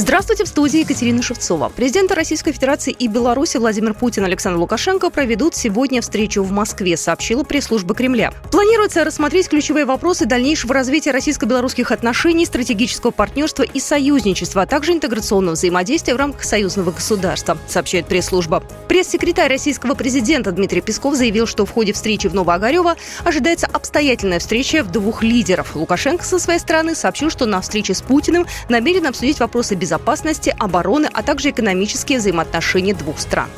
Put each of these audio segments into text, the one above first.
Здравствуйте, в студии Екатерина Шевцова. Президенты Российской Федерации и Беларуси Владимир Путин и Александр Лукашенко проведут сегодня встречу в Москве, сообщила пресс-служба Кремля. Планируется рассмотреть ключевые вопросы дальнейшего развития российско-белорусских отношений, стратегического партнерства и союзничества, а также интеграционного взаимодействия в рамках союзного государства, сообщает пресс-служба. Пресс-секретарь российского президента Дмитрий Песков заявил, что в ходе встречи в Новоогарево ожидается обстоятельная встреча двух лидеров. Лукашенко со своей стороны сообщил, что на встрече с Путиным намерен обсудить вопросы безопасности безопасности, обороны, а также экономические взаимоотношения двух стран.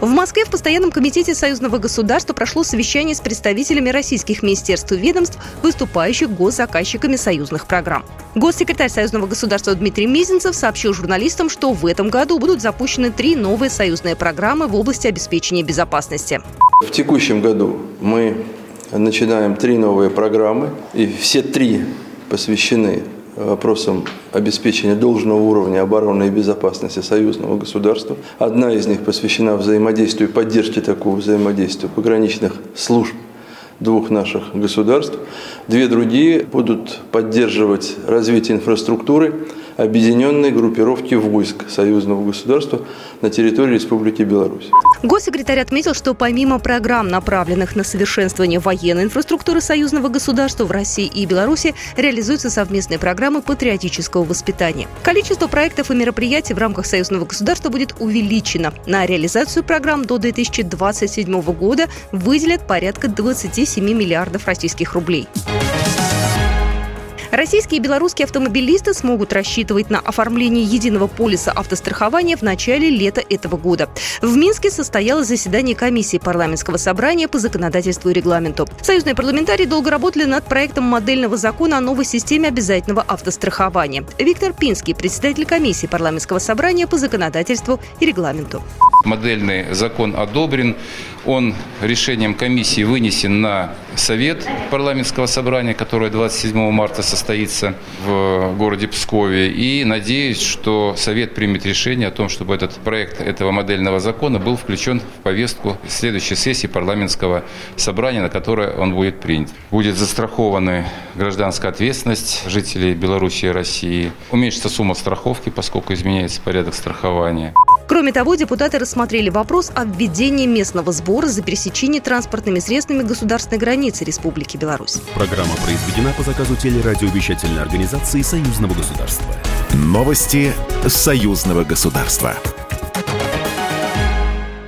В Москве в Постоянном комитете Союзного государства прошло совещание с представителями российских министерств и ведомств, выступающих госзаказчиками союзных программ. Госсекретарь Союзного государства Дмитрий Мизинцев сообщил журналистам, что в этом году будут запущены три новые союзные программы в области обеспечения безопасности. В текущем году мы начинаем три новые программы, и все три посвящены вопросам обеспечения должного уровня обороны и безопасности союзного государства. Одна из них посвящена взаимодействию и поддержке такого взаимодействия пограничных служб двух наших государств. Две другие будут поддерживать развитие инфраструктуры объединенной группировки войск союзного государства на территории Республики Беларусь. Госсекретарь отметил, что помимо программ, направленных на совершенствование военной инфраструктуры союзного государства в России и Беларуси, реализуются совместные программы патриотического воспитания. Количество проектов и мероприятий в рамках союзного государства будет увеличено. На реализацию программ до 2027 года выделят порядка 27 миллиардов российских рублей. Российские и белорусские автомобилисты смогут рассчитывать на оформление единого полиса автострахования в начале лета этого года. В Минске состоялось заседание комиссии парламентского собрания по законодательству и регламенту. Союзные парламентарии долго работали над проектом модельного закона о новой системе обязательного автострахования. Виктор Пинский, председатель комиссии парламентского собрания по законодательству и регламенту. Модельный закон одобрен. Он решением комиссии вынесен на совет парламентского собрания, которое 27 марта состоится в городе Пскове. И надеюсь, что совет примет решение о том, чтобы этот проект этого модельного закона был включен в повестку следующей сессии парламентского собрания, на которой он будет принят. Будет застрахована гражданская ответственность жителей Беларуси и России. Уменьшится сумма страховки, поскольку изменяется порядок страхования. Кроме того, депутаты рассмотрели вопрос о введении местного сбора за пересечение транспортными средствами государственной границы Республики Беларусь. Программа произведена по заказу телерадиовещательной организации Союзного государства. Новости Союзного государства.